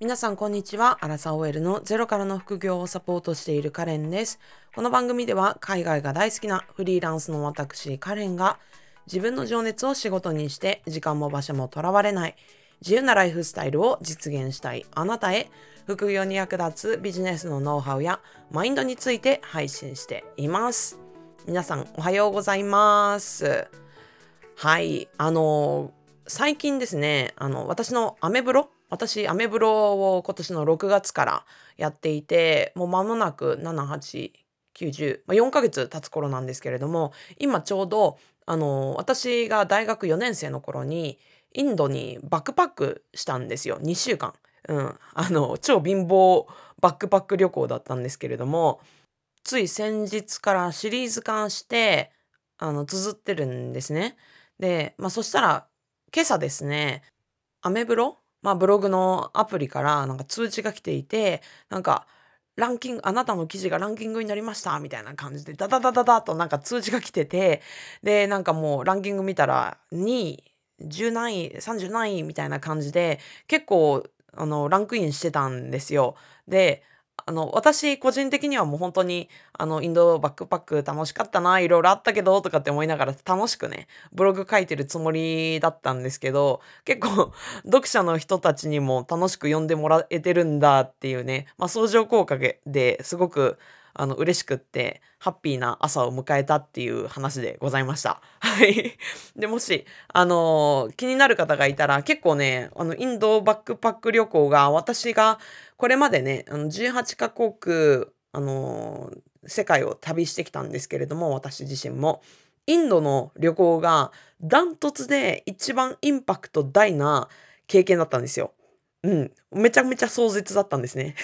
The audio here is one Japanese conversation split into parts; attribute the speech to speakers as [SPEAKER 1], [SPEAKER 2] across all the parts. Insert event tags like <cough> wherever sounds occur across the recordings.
[SPEAKER 1] 皆さんこんにちは。アラサー OL のゼロからの副業をサポートしているカレンです。この番組では海外が大好きなフリーランスの私カレンが自分の情熱を仕事にして時間も場所もとらわれない自由なライフスタイルを実現したいあなたへ副業に役立つビジネスのノウハウやマインドについて配信しています。皆さんおはようございます。はい、あの最近ですね、あの私のアメブロ私、アメブロを今年の6月からやっていて、もう間もなく7、8、90、まあ、4ヶ月経つ頃なんですけれども、今ちょうど、あの、私が大学4年生の頃に、インドにバックパックしたんですよ。2週間。うん。あの、超貧乏バックパック旅行だったんですけれども、つい先日からシリーズ化して、あの、綴ってるんですね。で、まあそしたら、今朝ですね、アメブロまあ、ブログのアプリからなんか通知が来ていて、なんか、ランキング、あなたの記事がランキングになりましたみたいな感じで、ダダダダダとなんか通知が来てて、で、なんかもうランキング見たら、2位、10何位、30何位みたいな感じで、結構、あの、ランクインしてたんですよ。で、あの、私個人的にはもう本当に、あの、インドバックパック楽しかったな、いろいろあったけど、とかって思いながら楽しくね、ブログ書いてるつもりだったんですけど、結構、<laughs> 読者の人たちにも楽しく読んでもらえてるんだっていうね、まあ、相乗効果ですごく、あの、嬉しくって、ハッピーな朝を迎えたっていう話でございました。はい。で、もし、あの気になる方がいたら、結構ね、あの、インドバックパック旅行が、私が、これまでね、あの、18カ国、あの世界を旅してきたんですけれども、私自身も。インドの旅行がダントツで一番インパクト大な経験だったんですよ。うん。めちゃめちゃ壮絶だったんですね。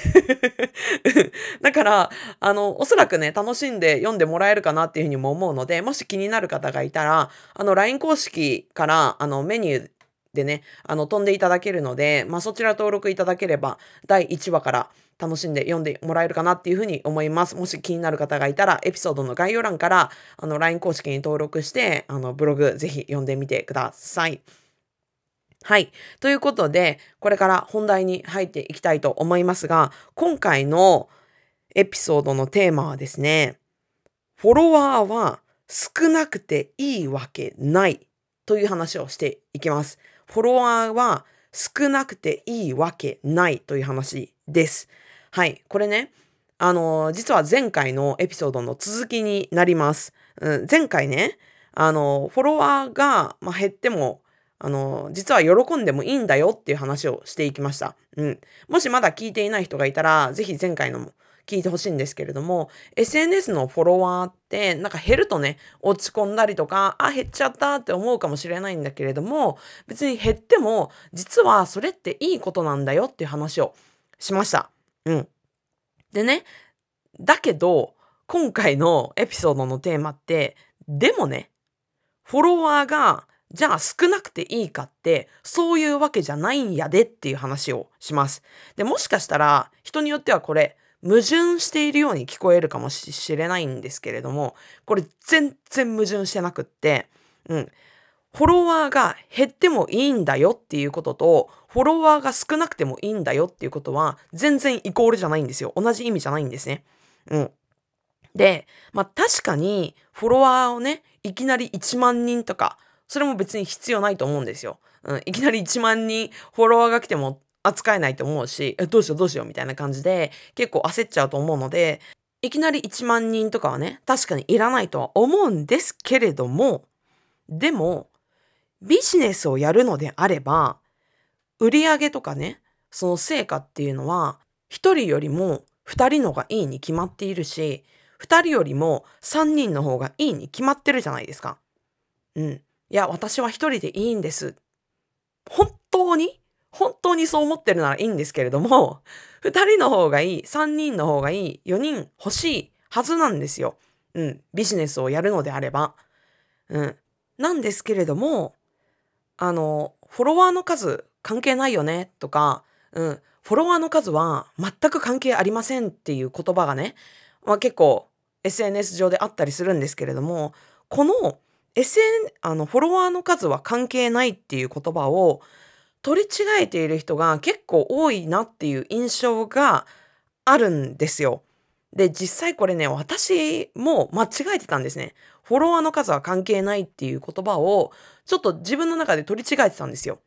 [SPEAKER 1] <laughs> だから、あの、おそらくね、楽しんで読んでもらえるかなっていうふうにも思うので、もし気になる方がいたら、あの、LINE 公式から、あの、メニューでね、あの、飛んでいただけるので、まあ、そちら登録いただければ、第1話から楽しんで読んでもらえるかなっていうふうに思います。もし気になる方がいたら、エピソードの概要欄から、あの、LINE 公式に登録して、あの、ブログぜひ読んでみてください。はい。ということで、これから本題に入っていきたいと思いますが、今回のエピソードのテーマはですね、フォロワーは少なくていいわけないという話をしていきます。フォロワーは少なくていいわけないという話です。はい。これね、あの、実は前回のエピソードの続きになります。うん、前回ね、あの、フォロワーが、ま減ってもあの、実は喜んでもいいんだよっていう話をしていきました。うん。もしまだ聞いていない人がいたら、ぜひ前回の聞いてほしいんですけれども、SNS のフォロワーって、なんか減るとね、落ち込んだりとか、あ、減っちゃったって思うかもしれないんだけれども、別に減っても、実はそれっていいことなんだよっていう話をしました。うん。でね、だけど、今回のエピソードのテーマって、でもね、フォロワーがじゃあ少なくていいかって、そういうわけじゃないんやでっていう話をします。で、もしかしたら、人によってはこれ、矛盾しているように聞こえるかもしれないんですけれども、これ全然矛盾してなくって、うん。フォロワーが減ってもいいんだよっていうことと、フォロワーが少なくてもいいんだよっていうことは、全然イコールじゃないんですよ。同じ意味じゃないんですね。うん。で、まあ確かに、フォロワーをね、いきなり1万人とか、それも別に必要ないと思うんですよ。うん、いきなり1万人フォロワーが来ても扱えないと思うし、どうしようどうしようみたいな感じで結構焦っちゃうと思うので、いきなり1万人とかはね、確かにいらないとは思うんですけれども、でも、ビジネスをやるのであれば、売り上げとかね、その成果っていうのは、1人よりも2人のがいいに決まっているし、2人よりも3人の方がいいに決まってるじゃないですか。うん。いや、私は一人でいいんです。本当に本当にそう思ってるならいいんですけれども、<laughs> 二人の方がいい、三人の方がいい、四人欲しいはずなんですよ。うん。ビジネスをやるのであれば。うん。なんですけれども、あの、フォロワーの数関係ないよねとか、うん。フォロワーの数は全く関係ありませんっていう言葉がね、まあ結構 SNS 上であったりするんですけれども、この SN、あの、フォロワーの数は関係ないっていう言葉を取り違えている人が結構多いなっていう印象があるんですよ。で、実際これね、私も間違えてたんですね。フォロワーの数は関係ないっていう言葉を、ちょっと自分の中で取り違えてたんですよ。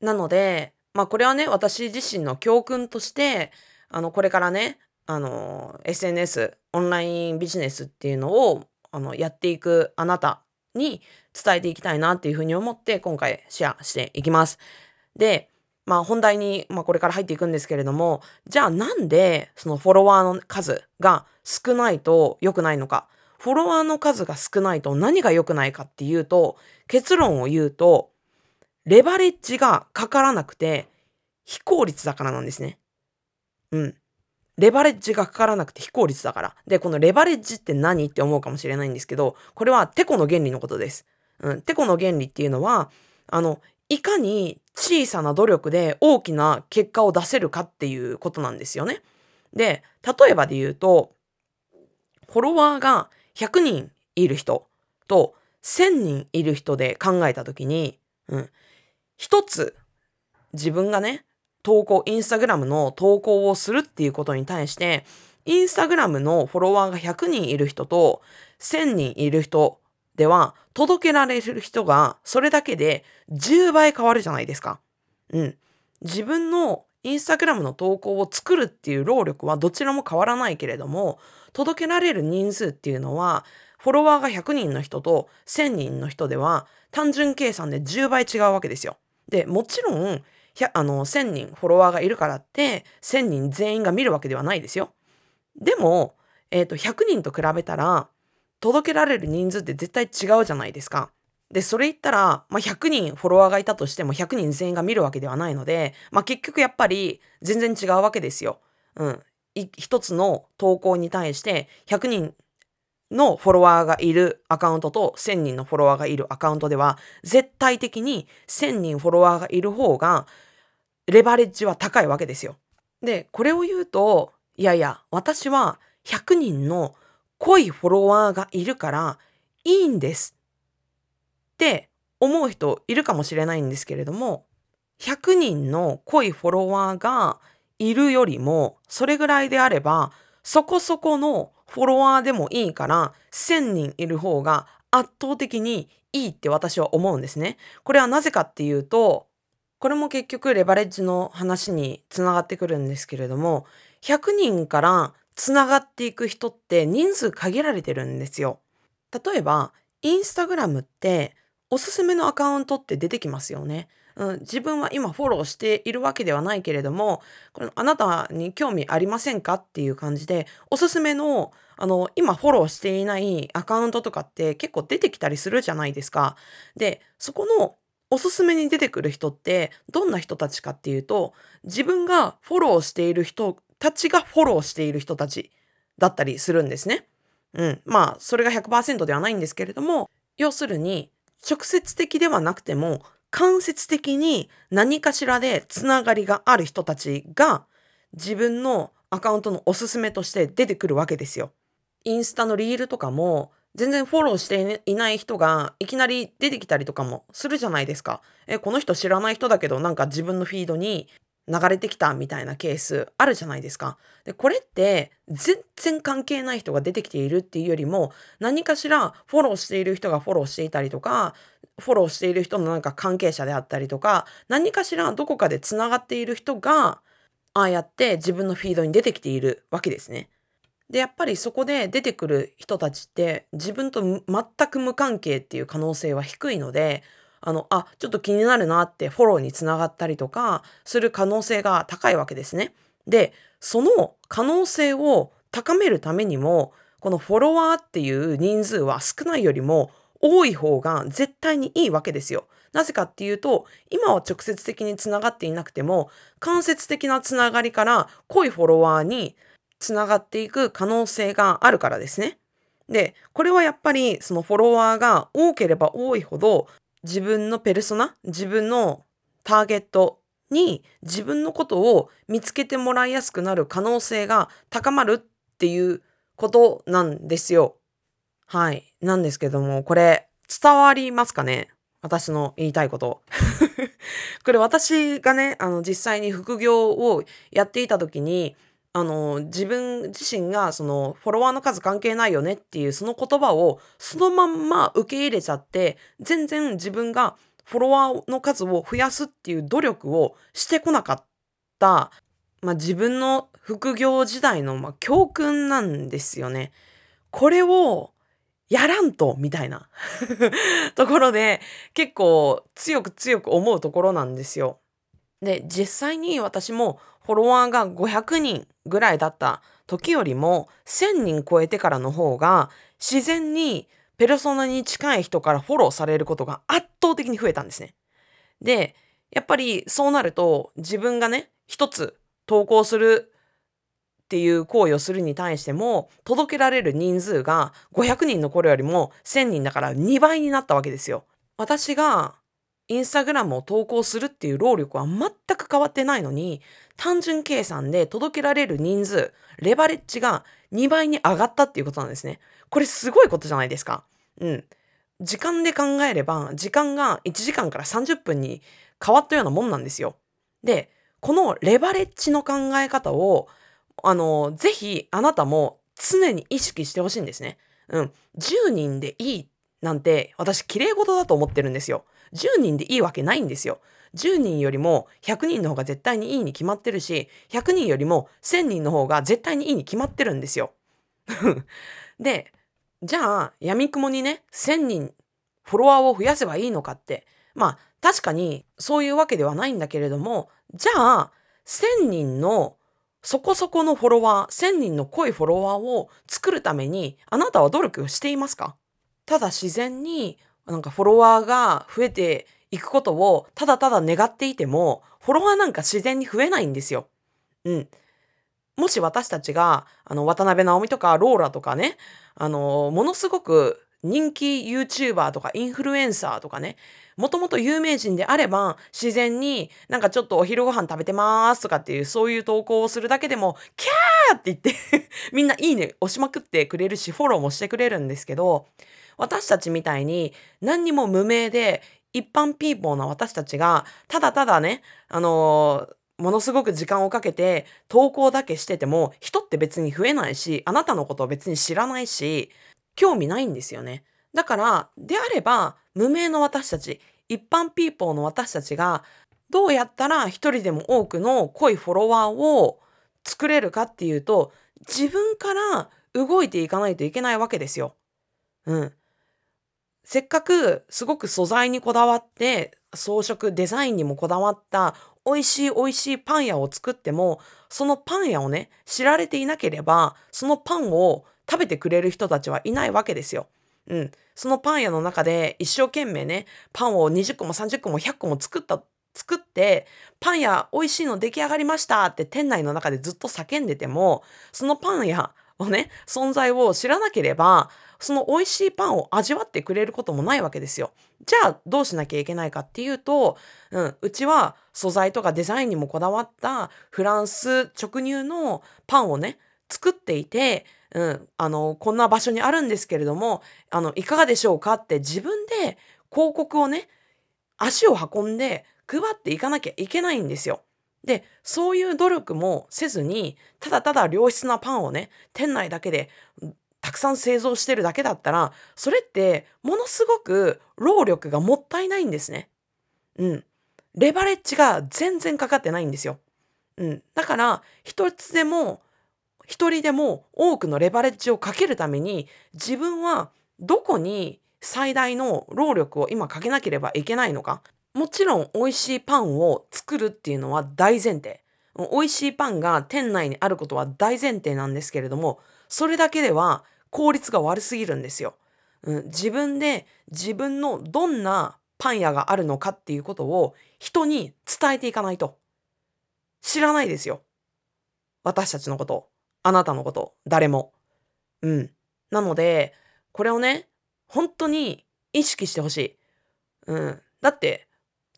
[SPEAKER 1] なので、まあこれはね、私自身の教訓として、あの、これからね、あの、SNS、オンラインビジネスっていうのを、あの、やっていくあなたに伝えていきたいなっていうふうに思って今回シェアしていきます。で、まあ本題に、まあ、これから入っていくんですけれども、じゃあなんでそのフォロワーの数が少ないと良くないのか。フォロワーの数が少ないと何が良くないかっていうと、結論を言うと、レバレッジがかからなくて非効率だからなんですね。うん。レバレッジがかからなくて非効率だから。で、このレバレッジって何って思うかもしれないんですけど、これはテコの原理のことです。うん。テコの原理っていうのは、あの、いかに小さな努力で大きな結果を出せるかっていうことなんですよね。で、例えばで言うと、フォロワーが100人いる人と1000人いる人で考えたときに、うん、一つ自分がね、投稿、インスタグラムの投稿をするっていうことに対して、インスタグラムのフォロワーが100人いる人と1000人いる人では届けられる人がそれだけで10倍変わるじゃないですか。うん。自分のインスタグラムの投稿を作るっていう労力はどちらも変わらないけれども、届けられる人数っていうのは、フォロワーが100人の人と1000人の人では単純計算で10倍違うわけですよ。で、もちろん、あの、1000人フォロワーがいるからって、1000人全員が見るわけではないですよ。でも、えっ、ー、と、100人と比べたら、届けられる人数って絶対違うじゃないですか。で、それ言ったら、まあ、100人フォロワーがいたとしても100人全員が見るわけではないので、まあ、結局やっぱり全然違うわけですよ。うん。一つの投稿に対して100人のフォロワーがいるアカウントと1000人のフォロワーがいるアカウントでは絶対的に1000人フォロワーがいる方がレバレッジは高いわけですよ。で、これを言うと、いやいや、私は100人の濃いフォロワーがいるからいいんですって思う人いるかもしれないんですけれども100人の濃いフォロワーがいるよりもそれぐらいであればそこそこのフォロワーでもいいから1000人いる方が圧倒的にいいって私は思うんですね。これはなぜかっていうとこれも結局レバレッジの話につながってくるんですけれども100人からつながっていく人って人数限られてるんですよ。例えば、インスタグラムっておすすめのアカウントって出てきますよね。うん、自分は今フォローしているわけではないけれども、このあなたに興味ありませんかっていう感じで、おすすめの、あの、今フォローしていないアカウントとかって結構出てきたりするじゃないですか。で、そこのおすすめに出てくる人ってどんな人たちかっていうと、自分がフォローしている人たちがフォローしている人たちだったりするんですね。うん。まあ、それが100%ではないんですけれども、要するに、直接的ではなくても、間接的に何かしらでつながりがある人たちが、自分のアカウントのおすすめとして出てくるわけですよ。インスタのリールとかも、全然フォローしていない人がいきなり出てきたりとかもするじゃないですか。え、この人知らない人だけどなんか自分のフィードに流れてきたみたいなケースあるじゃないですか。で、これって全然関係ない人が出てきているっていうよりも何かしらフォローしている人がフォローしていたりとか、フォローしている人のなんか関係者であったりとか、何かしらどこかでつながっている人が、ああやって自分のフィードに出てきているわけですね。で、やっぱりそこで出てくる人たちって自分と全く無関係っていう可能性は低いので、あの、あ、ちょっと気になるなってフォローにつながったりとかする可能性が高いわけですね。で、その可能性を高めるためにも、このフォロワーっていう人数は少ないよりも多い方が絶対にいいわけですよ。なぜかっていうと、今は直接的につながっていなくても、間接的なつながりから濃いフォロワーにつながっていく可能性があるからですね。で、これはやっぱりそのフォロワーが多ければ多いほど自分のペルソナ、自分のターゲットに自分のことを見つけてもらいやすくなる可能性が高まるっていうことなんですよ。はい。なんですけども、これ伝わりますかね？私の言いたいこと。<laughs> これ私がね、あの、実際に副業をやっていた時に、あの、自分自身がそのフォロワーの数関係ないよねっていうその言葉をそのまんま受け入れちゃって、全然自分がフォロワーの数を増やすっていう努力をしてこなかった、まあ、自分の副業時代のま教訓なんですよね。これをやらんと、みたいな <laughs> ところで結構強く強く思うところなんですよ。で、実際に私もフォロワーが500人ぐらいだった時よりも1000人超えてからの方が自然にペルソナに近い人からフォローされることが圧倒的に増えたんですね。で、やっぱりそうなると自分がね、一つ投稿するっていう行為をするに対しても届けられる人数が500人の頃よりも1000人だから2倍になったわけですよ。私がインスタグラムを投稿するっていう労力は全く変わってないのに単純計算で届けられる人数、レバレッジが2倍に上がったっていうことなんですね。これすごいことじゃないですか。うん。時間で考えれば、時間が1時間から30分に変わったようなもんなんですよ。で、このレバレッジの考え方を、あの、ぜひあなたも常に意識してほしいんですね。うん。10人でいいなんて私綺麗事だと思ってるんですよ。10人でいいわけないんですよ。10人よりも100人の方が絶対にいいに決まってるし、100人よりも1000人の方が絶対にいいに決まってるんですよ。<laughs> で、じゃあ、闇雲にね、1000人フォロワーを増やせばいいのかって、まあ、確かにそういうわけではないんだけれども、じゃあ、1000人のそこそこのフォロワー、1000人の濃いフォロワーを作るために、あなたは努力をしていますか？ただ自然になんかフォロワーが増えていくことをただただ願っていても、フォロワーなんか自然に増えないんですよ。うん。もし私たちが、あの、渡辺直美とかローラとかね、あの、ものすごく人気 YouTuber とかインフルエンサーとかね、もともと有名人であれば、自然になんかちょっとお昼ご飯食べてますとかっていうそういう投稿をするだけでも、キャーって言ってみんないいね押しまくってくれるし、フォローもしてくれるんですけど、私たちみたいに何にも無名で一般ピーポーな私たちがただただね、あのー、ものすごく時間をかけて投稿だけしてても人って別に増えないし、あなたのことを別に知らないし、興味ないんですよね。だから、であれば、無名の私たち、一般ピーポーの私たちが、どうやったら一人でも多くの濃いフォロワーを作れるかっていうと、自分から動いていかないといけないわけですよ。うん。せっかくすごく素材にこだわって装飾デザインにもこだわった美味しい美味しいパン屋を作ってもそのパン屋をね知られていなければそのパンを食べてくれる人たちはいないわけですよ。うん。そのパン屋の中で一生懸命ねパンを20個も30個も100個も作った作ってパン屋美味しいの出来上がりましたって店内の中でずっと叫んでてもそのパン屋をね存在を知らなければその美味しいパンを味わってくれることもないわけですよ。じゃあどうしなきゃいけないかっていうと、うん、うちは素材とかデザインにもこだわったフランス直入のパンをね、作っていて、うん、あの、こんな場所にあるんですけれども、あの、いかがでしょうかって自分で広告をね、足を運んで配っていかなきゃいけないんですよ。で、そういう努力もせずに、ただただ良質なパンをね、店内だけでたくさん製造してるだけだったら、それってものすごく労力がもったいないんですね。うん。レバレッジが全然かかってないんですよ。うん。だから、一つでも、一人でも多くのレバレッジをかけるために、自分はどこに最大の労力を今かけなければいけないのか。もちろん美味しいパンを作るっていうのは大前提。美味しいパンが店内にあることは大前提なんですけれども、それだけでは効率が悪すぎるんですよ。うん、自分で自分のどんなパン屋があるのかっていうことを人に伝えていかないと。知らないですよ。私たちのこと、あなたのこと、誰も。うん。なので、これをね、本当に意識してほしい。うん。だって、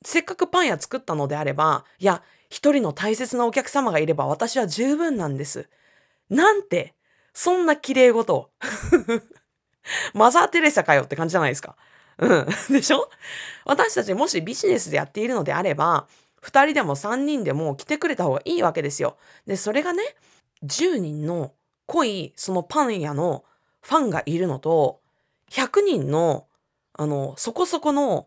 [SPEAKER 1] せっかくパン屋作ったのであれば、いや、一人の大切なお客様がいれば私は十分なんです。なんてそんな綺麗事。<laughs> マザー・テレサかよって感じじゃないですか。うん。<laughs> でしょ？私たちもしビジネスでやっているのであれば、2人でも3人でも来てくれた方がいいわけですよ。で、それがね、10人の濃いそのパン屋のファンがいるのと、100人の、あの、そこそこの、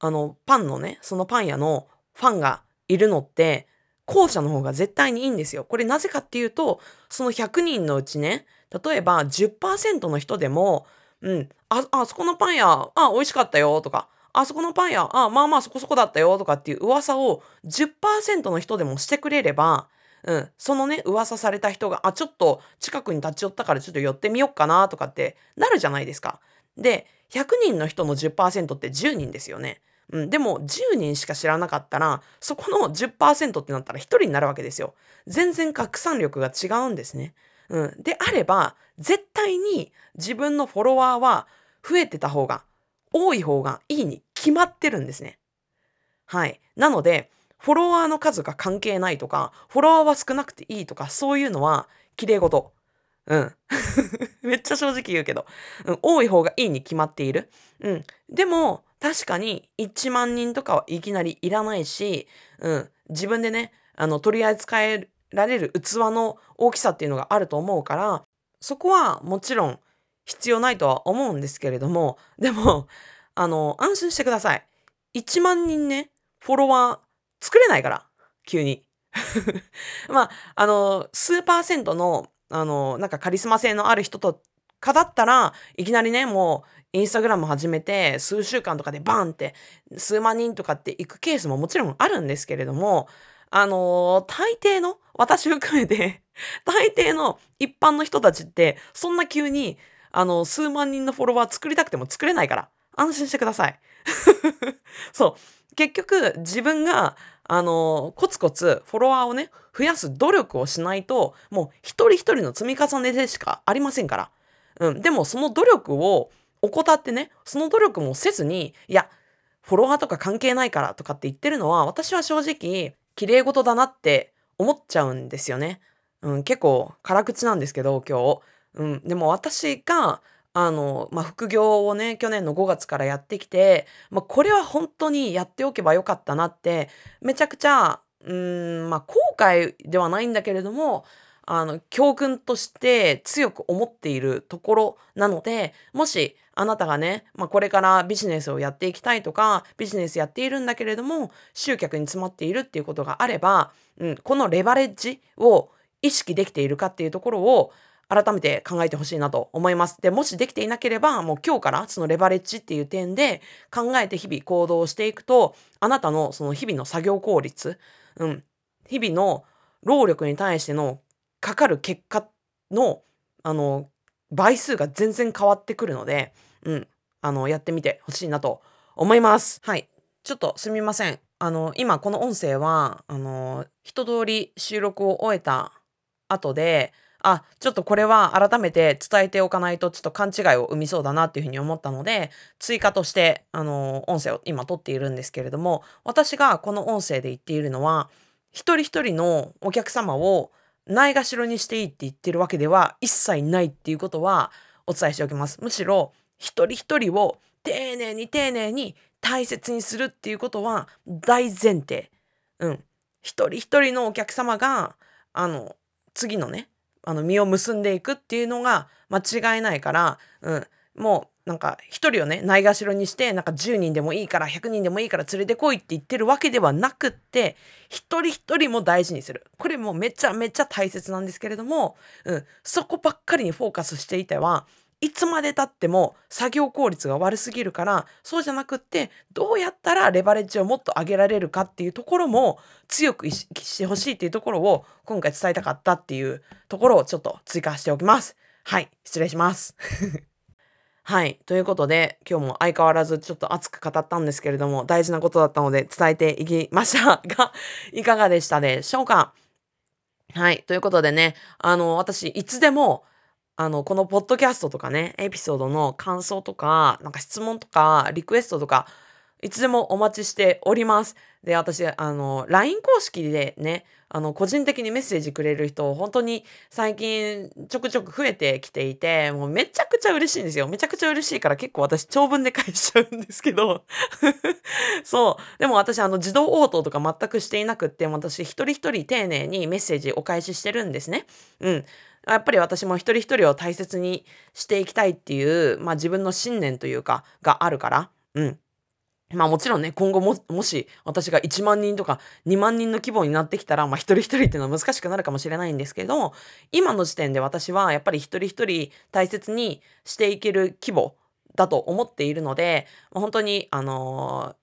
[SPEAKER 1] あの、パンのね、そのパン屋のファンがいるのって、後者の方が絶対にいいんですよ。これなぜかっていうと、その100人のうちね、例えば10%の人でも、うん、あ、あそこのパン屋、あ、美味しかったよとか、あそこのパン屋、あ、まあまあそこそこだったよとかっていう噂を10%の人でもしてくれれば、うん、そのね、噂された人が、あ、ちょっと近くに立ち寄ったからちょっと寄ってみよっかなとかってなるじゃないですか。で、100人の人の10%って10人ですよね。うん、でも10人しか知らなかったら、そこの10%ってなったら1人になるわけですよ。全然拡散力が違うんですね。うん。であれば、絶対に自分のフォロワーは増えてた方が、多い方がいいに決まってるんですね。はい。なので、フォロワーの数が関係ないとか、フォロワーは少なくていいとか、そういうのは綺麗事。うん。<laughs> めっちゃ正直言うけど、うん、多い方がいいに決まっている。うん。でも、確かに1万人とかはいきなりいらないし、うん。自分でね、あの、取り扱えられる器の大きさっていうのがあると思うから、そこはもちろん必要ないとは思うんですけれども、でも、あの、安心してください。1万人ね、フォロワー作れないから、急に。<laughs> まあ、あの、数パーセントの、あの、なんかカリスマ性のある人とかだったらいきなりねもうインスタグラム始めて数週間とかでバーンって数万人とかって行くケースももちろんあるんですけれどもあのー、大抵の私含めて大抵の一般の人たちってそんな急にあの数万人のフォロワー作りたくても作れないから安心してください。<laughs> そう。結局自分があのコツコツフォロワーをね増やす努力をしないともう一人一人の積み重ねでしかありませんからうん。でもその努力を怠ってね、その努力もせずに、いや、フォロワーとか関係ないからとかって言ってるのは、私は正直、綺麗事だなって思っちゃうんですよね。うん、結構辛口なんですけど、今日。うん、でも私が、あの、まあ、副業をね、去年の5月からやってきて、まあ、これは本当にやっておけばよかったなって、めちゃくちゃ、うん、まあ、後悔ではないんだけれども、あの、教訓として強く思っているところなので、もしあなたがね、まあ、これからビジネスをやっていきたいとか、ビジネスやっているんだけれども、集客に詰まっているっていうことがあれば、うん、このレバレッジを意識できているかっていうところを改めて考えてほしいなと思います。で、もしできていなければ、もう今日からそのレバレッジっていう点で考えて日々行動していくと、あなたのその日々の作業効率、うん、日々の労力に対してのかかる結果の、あの、倍数が全然変わってくるので、うん、あの、やってみてほしいなと思います。はい。ちょっとすみません。あの、今この音声は、あの、一通り収録を終えた後で、あ、ちょっとこれは改めて伝えておかないとちょっと勘違いを生みそうだなっていうふうに思ったので、追加として、あの、音声を今撮っているんですけれども、私がこの音声で言っているのは、一人一人のお客様をないがしろにしていいって言ってるわけでは一切ないっていうことはお伝えしておきます。むしろ一人一人を丁寧に丁寧に大切にするっていうことは大前提。うん。一人一人のお客様が、あの、次のね、あの、実を結んでいくっていうのが間違いないから、うん。もうなんか一人をねないがしろにしてなんか10人でもいいから100人でもいいから連れてこいって言ってるわけではなくって一人一人も大事にするこれもめちゃめちゃ大切なんですけれども、うん、そこばっかりにフォーカスしていてはいつまでたっても作業効率が悪すぎるからそうじゃなくってどうやったらレバレッジをもっと上げられるかっていうところも強く意識してほしいっていうところを今回伝えたかったっていうところをちょっと追加しておきます。はい、失礼します。<laughs> はい。ということで、今日も相変わらずちょっと熱く語ったんですけれども、大事なことだったので伝えていきました <laughs> が、いかがでしたでしょうか？はい。ということでね、あの、私、いつでも、あの、このポッドキャストとかね、エピソードの感想とか、なんか質問とか、リクエストとか、いつでもお待ちしております。で、私、あの、LINE 公式でね、あの、個人的にメッセージくれる人、本当に最近ちょくちょく増えてきていて、もうめちゃくちゃ嬉しいんですよ。めちゃくちゃ嬉しいから結構私長文で返しちゃうんですけど。<laughs> そう。でも私、あの、自動応答とか全くしていなくって、私一人一人丁寧にメッセージお返ししてるんですね。うん。やっぱり私も一人一人を大切にしていきたいっていう、まあ自分の信念というか、があるから。うん。まあもちろんね、今後も、もし私が1万人とか2万人の規模になってきたら、まあ一人一人っていうのは難しくなるかもしれないんですけど、今の時点で私はやっぱり一人一人大切にしていける規模だと思っているので、本当に、あのー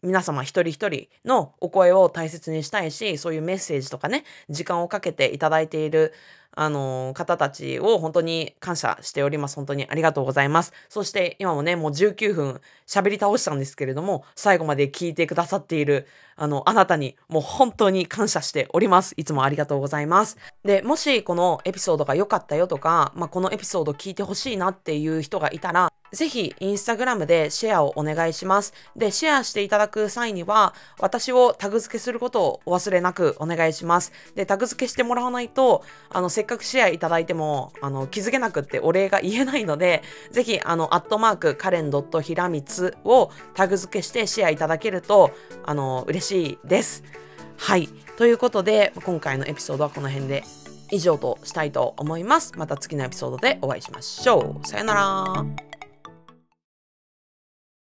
[SPEAKER 1] 皆様一人一人のお声を大切にしたいし、そういうメッセージとかね、時間をかけていただいているあの、方たちを本当に感謝しております。本当にありがとうございます。そして今もね、もう19分喋り倒したんですけれども、最後まで聞いてくださっている、あの、あなたにもう本当に感謝しております。いつもありがとうございます。で、もしこのエピソードが良かったよとか、まあ、このエピソード聞いてほしいなっていう人がいたら、ぜひ、インスタグラムでシェアをお願いします。で、シェアしていただく際には、私をタグ付けすることをお忘れなくお願いします。で、タグ付けしてもらわないと、あの、せっかくシェアいただいても、あの、気づけなくってお礼が言えないので、ぜひ、あの、アットマーク、カレンひらみつをタグ付けしてシェアいただけると、あの、嬉しいしいです。はい。ということで、今回のエピソードはこの辺で以上としたいと思います。また次のエピソードでお会いしましょう。さよなら。